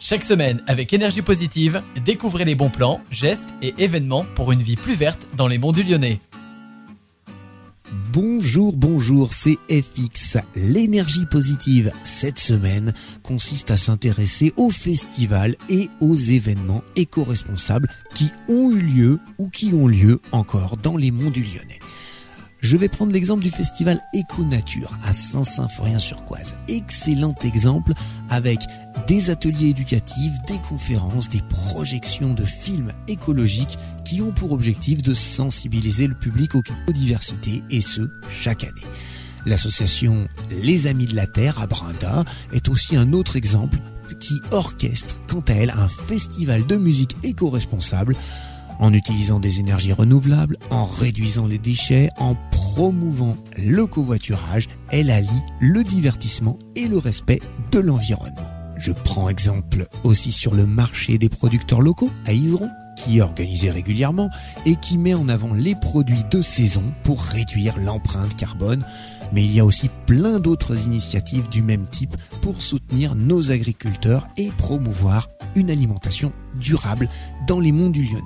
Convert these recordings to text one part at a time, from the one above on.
Chaque semaine, avec énergie positive, découvrez les bons plans, gestes et événements pour une vie plus verte dans les monts du Lyonnais. Bonjour, bonjour, c'est FX. L'énergie positive cette semaine consiste à s'intéresser aux festivals et aux événements éco-responsables qui ont eu lieu ou qui ont lieu encore dans les monts du Lyonnais. Je vais prendre l'exemple du festival Éco-Nature à Saint-Symphorien-sur-Coise. Excellent exemple avec des ateliers éducatifs, des conférences, des projections de films écologiques qui ont pour objectif de sensibiliser le public aux biodiversités et ce, chaque année. L'association Les Amis de la Terre à Brinda est aussi un autre exemple qui orchestre quant à elle un festival de musique éco-responsable en utilisant des énergies renouvelables, en réduisant les déchets, en promouvant le covoiturage, elle allie le divertissement et le respect de l'environnement. Je prends exemple aussi sur le marché des producteurs locaux à Iseron, qui est organisé régulièrement et qui met en avant les produits de saison pour réduire l'empreinte carbone. Mais il y a aussi plein d'autres initiatives du même type pour soutenir nos agriculteurs et promouvoir une alimentation durable dans les monts du Lyonnais.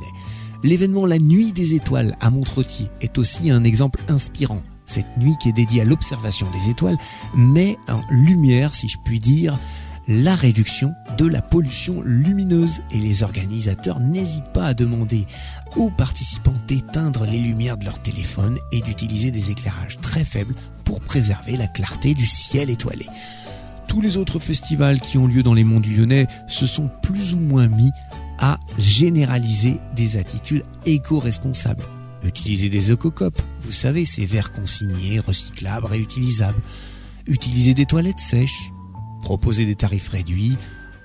L'événement La Nuit des Étoiles à Montretier est aussi un exemple inspirant. Cette nuit qui est dédiée à l'observation des étoiles met en lumière, si je puis dire, la réduction de la pollution lumineuse et les organisateurs n'hésitent pas à demander aux participants d'éteindre les lumières de leur téléphone et d'utiliser des éclairages très faibles pour préserver la clarté du ciel étoilé. Tous les autres festivals qui ont lieu dans les monts du Lyonnais se sont plus ou moins mis à généraliser des attitudes éco-responsables. Utiliser des EcoCop, vous savez, ces verres consignés, recyclables, réutilisables. Utiliser des toilettes sèches. Proposer des tarifs réduits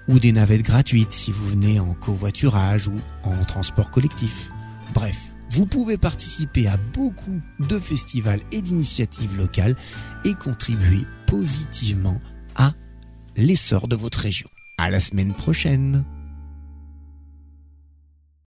ou des navettes gratuites si vous venez en covoiturage ou en transport collectif. Bref, vous pouvez participer à beaucoup de festivals et d'initiatives locales et contribuer positivement à l'essor de votre région. À la semaine prochaine!